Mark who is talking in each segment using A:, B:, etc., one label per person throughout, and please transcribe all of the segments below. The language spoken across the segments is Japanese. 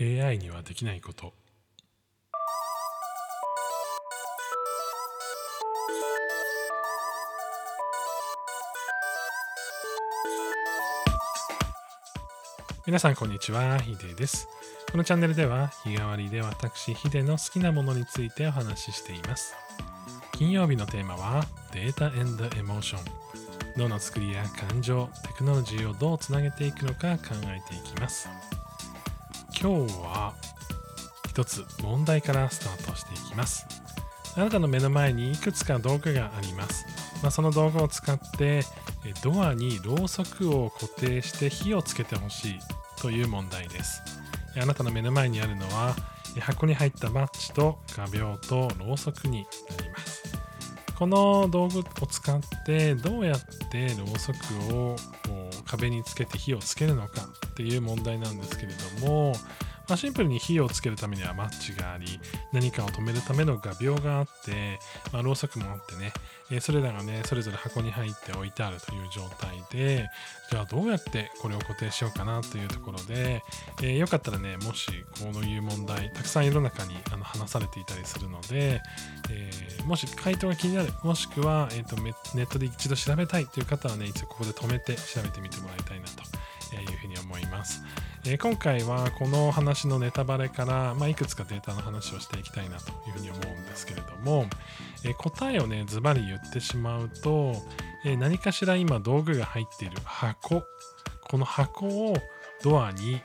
A: AI にはできないこと。皆さんこんにちは。ヒデです。このチャンネルでは日替わりで私ヒデの好きなものについてお話ししています。金曜日のテーマはデータエモーション脳の作りや感情テクノロジーをどうつなげていくのか考えていきます。今日は一つ問題からスタートしていきます。あなたの目の前にいくつか道具があります、まあ、その道具を使ってドアにろうそくを固定して火をつけてほしいという問題です。あなたの目の前にあるのは箱に入ったバッジと画鋲とろうそくになります。この道具を使ってどうやってろうそくを壁につけて火をつけるのか。っていう問題なんですけれどもまあ、シンプルに火をつけるためにはマッチがあり、何かを止めるための画鋲があって、まあ、ろうそくもあってね、えそれらがね、それぞれ箱に入って置いてあるという状態で、じゃあどうやってこれを固定しようかなというところで、えー、よかったらね、もしこういう問題、たくさん世の中にあの話されていたりするので、えー、もし回答が気になる、もしくは、えーと、ネットで一度調べたいという方はね、一応ここで止めて調べてみてもらいたいなというふうに思います。えー、今回はこの話のネタバレから、まあ、いくつかデータの話をしていきたいなというふうに思うんですけれども、えー、答えをねズバリ言ってしまうと、えー、何かしら今道具が入っている箱この箱をドアに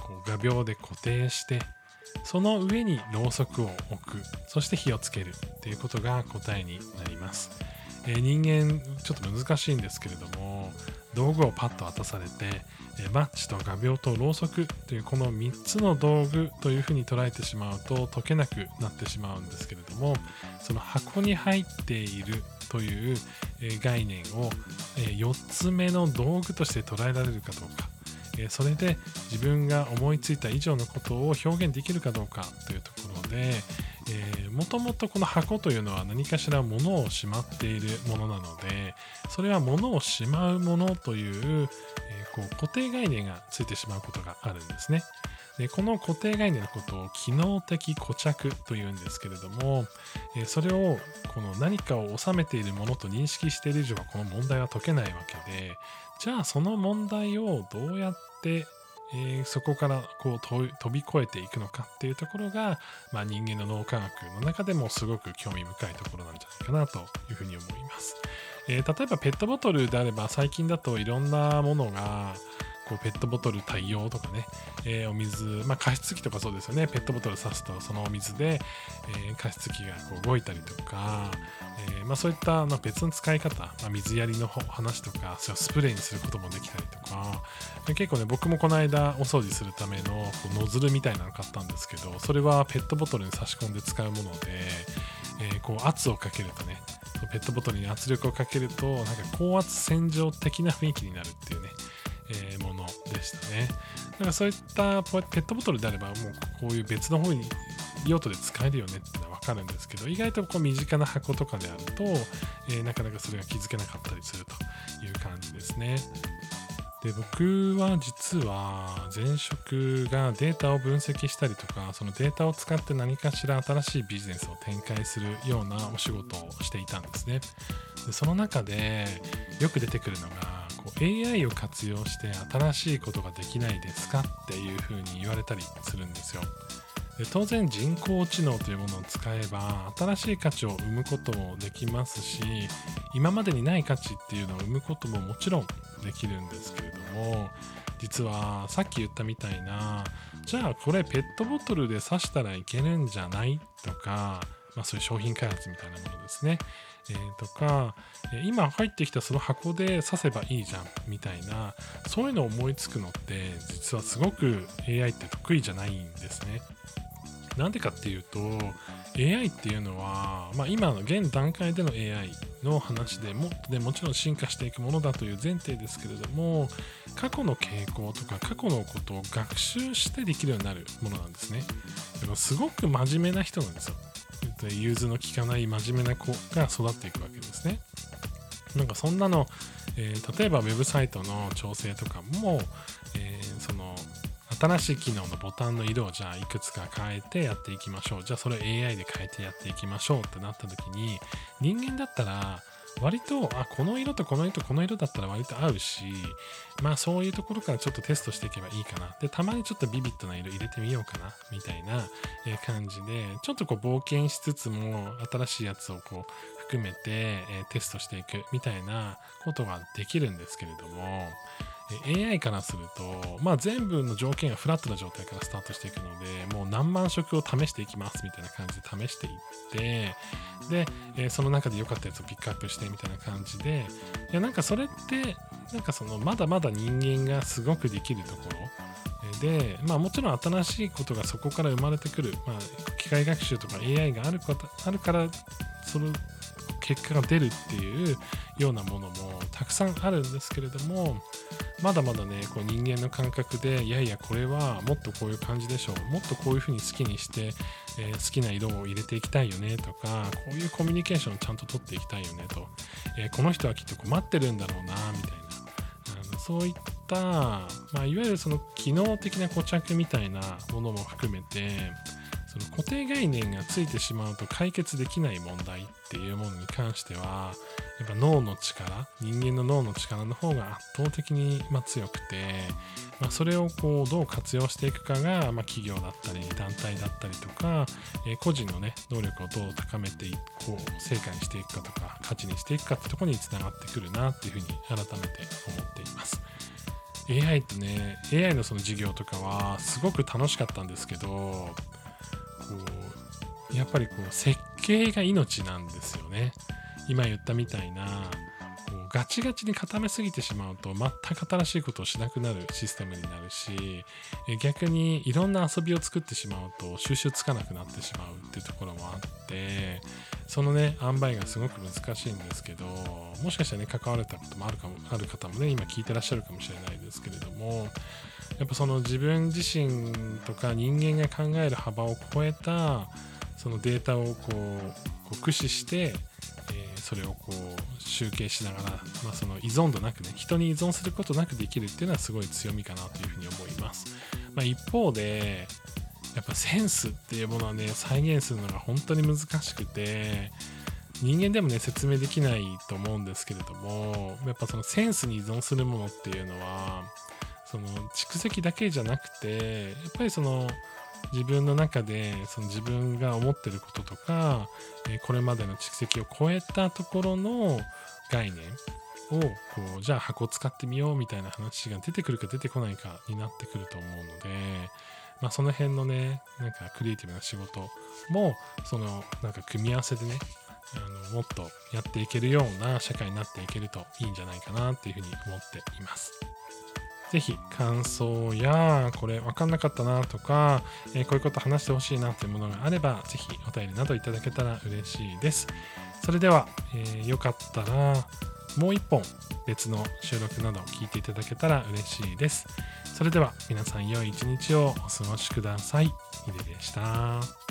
A: こう画鋲で固定してその上にろうそくを置くそして火をつけるっていうことが答えになります、え人間ちょっと難しいんですけれども道具をパッと渡されてえマッチと画鋲とろうそくというこの3つの道具というふうに捉えてしまうと解けなくなってしまうんですけれどもその箱に入っているという概念を4つ目の道具として捉えられるかどうか。それで自分が思いついた以上のことを表現できるかどうかというところでもともとこの箱というのは何かしら物をしまっているものなのでそれは物をしまうものというえこう固定概念がついてしまうことがあるんですね。でこの固定概念のことを機能的固着というんですけれども、えそれをこの何かを収めているものと認識している以上はこの問題は解けないわけでじゃあその問題をどうやってえー、そこからこう飛び越えていくのかっていうところが、まあ、人間の脳科学の中でもすごく興味深いところなんじゃないかなというふうに思います。えー、例えばペットボトルであれば最近だといろんなものがこうペットボトル対応とかね、えー、お水、まあ、加湿器とかそうですよね、ペットボトル刺すとそのお水で、えー、加湿器がこう動いたりとか、えー、まあ、そういったの別の使い方、まあ、水やりの話とか、そスプレーにすることもできたりとか、結構ね、僕もこの間お掃除するためのこうノズルみたいなの買ったんですけど、それはペットボトルに差し込んで使うもので、えこう圧をかけるとね、ペットボトルに圧力をかけると、なんか高圧洗浄的な雰囲気になるっていうね、えー、ものでしたね。だからそういったペットボトルであれば、もうこういう別の方に用途で使えるよねっていうのは分かるんですけど、意外とこう身近な箱とかであると、えー、なかなかそれが気づけなかったりするという感じですね。で僕は実は前職がデータを分析したりとかそのデータを使って何かしら新しいビジネスを展開するようなお仕事をしていたんですねでその中でよく出てくるのがこう AI を活用して新しいことができないですかっていうふうに言われたりするんですよ。で当然人工知能というものを使えば新しい価値を生むこともできますし今までにない価値っていうのを生むことももちろんできるんですけれども実はさっき言ったみたいなじゃあこれペットボトルで刺したらいけるんじゃないとか、まあ、そういう商品開発みたいなものですねえー、とか、今入ってきたその箱で刺せばいいじゃんみたいな、そういうのを思いつくのって、実はすごく AI って得意じゃないんですね。なんでかっていうと、AI っていうのは、まあ、今の現段階での AI の話でもでもちろん進化していくものだという前提ですけれども過去の傾向とか過去のことを学習してできるようになるものなんですね。でもすごく真面目な人なんですよ。融通の利かない真面目な子が育っていくわけですね。なんかそんなの、えー、例えばウェブサイトの調整とかも、えー、その新しい機能のボタンの色をじゃあいくつか変えてやっていきましょうじゃあそれを AI で変えてやっていきましょうってなった時に人間だったら割とあこの色とこの色とこの色だったら割と合うしまあそういうところからちょっとテストしていけばいいかな。でたまにちょっとビビッドな色入れてみようかなみたいな感じでちょっとこう冒険しつつも新しいやつをこう含めて、えテストしていくみたいなことができるんですけれども AI からすると、まあ、全部の条件がフラットな状態からスタートしていくのでもう何万色を試していきますみたいな感じで試していってで、えー、その中で良かったやつをピックアップしてみたいな感じでいやなんかそれってなんかそのまだまだ人間がすごくできるところで、まあ、もちろん新しいことがそこから生まれてくる、まあ、機械学習とか AI があることあるからその結果が出るっていうようなものもたくさんあるんですけれどもまだまだねこう人間の感覚でいやいやこれはもっとこういう感じでしょうもっとこういうふうに好きにして、えー、好きな色を入れていきたいよねとかこういうコミュニケーションをちゃんと取っていきたいよねと、えー、この人はきっと困ってるんだろうなみたいな。あのそういった、まあ、いわゆるその機能的な固着みたいなものも含めてその固定概念がついてしまうと解決できない問題っていうものに関してはやっぱ脳の力人間の脳の力の方が圧倒的にま強くて、まあ、それをこうどう活用していくかが、ま企業だったり団体だったりとか、え個人のね能力をどう高めていこう成果にしていくかとか価値にしていくかってとこにつながってくるなっていうふうに改めて思っています。AI ってね AI のその授業とかはすごく楽しかったんですけどこうやっぱりこう設計が命なんですよね。今言ったみたいなこうガチガチに固めすぎてしまうと全く新しいことをしなくなるシステムになるし逆にいろんな遊びを作ってしまうと収集つかなくなってしまうっていうところもあってそのね塩梅がすごく難しいんですけどもしかしたらね関われたこともあるかもある方もね今聞いてらっしゃるかもしれないですけれどもやっぱその自分自身とか人間が考える幅を超えたそのデータをこう駆使してえそれをこう集計しながら、まあ、その依存度なくね人に依存することなくできるっていうのはすごい強みかなというふうに思います、まあ、一方でやっぱセンスっていうものはね再現するのが本当に難しくて人間でもね説明できないと思うんですけれどもやっぱそのセンスに依存するものっていうのはその蓄積だけじゃなくてやっぱりその自分の中でその自分が思ってることとか、えこれまでの蓄積を超えたところの概念をこうじゃあ箱を使ってみようみたいな話が出てくるか出てこないかになってくると思うので、まあ、その辺のねなんかクリエイティブな仕事もそのなんか組み合わせでねあのもっとやっていけるような社会になっていけるといいんじゃないかなっていうふうに思っています。ぜひ感想やこれ分かんなかったなとか、えー、こういうこと話してほしいなというものがあればぜひお便りなどいただけたら嬉しいです。それでは、えー、よかったらもう一本別の収録など聞いていただけたら嬉しいです。それでは皆さん良い一日をお過ごしください。ヒデでした。